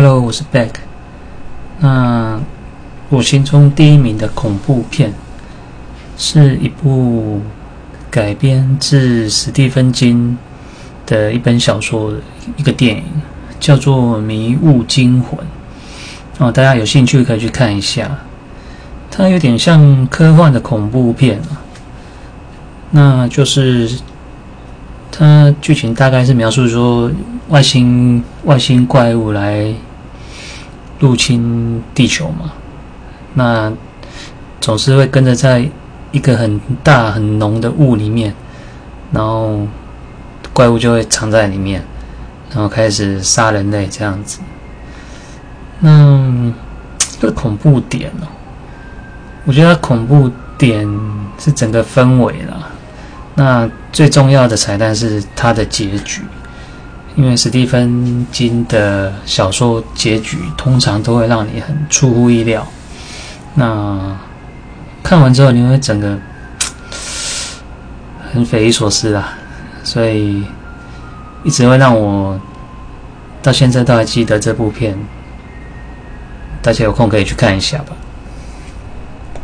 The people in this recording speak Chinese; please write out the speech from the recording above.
Hello，我是 Beck。那我心中第一名的恐怖片，是一部改编自史蒂芬金的一本小说一个电影，叫做《迷雾惊魂》。哦，大家有兴趣可以去看一下。它有点像科幻的恐怖片啊。那就是它剧情大概是描述说。外星外星怪物来入侵地球嘛？那总是会跟着在一个很大很浓的雾里面，然后怪物就会藏在里面，然后开始杀人类这样子。那这恐怖点哦，我觉得恐怖点是整个氛围啦。那最重要的彩蛋是它的结局。因为史蒂芬金的小说结局通常都会让你很出乎意料，那看完之后你会整个 很匪夷所思啊，所以一直会让我到现在都还记得这部片，大家有空可以去看一下吧。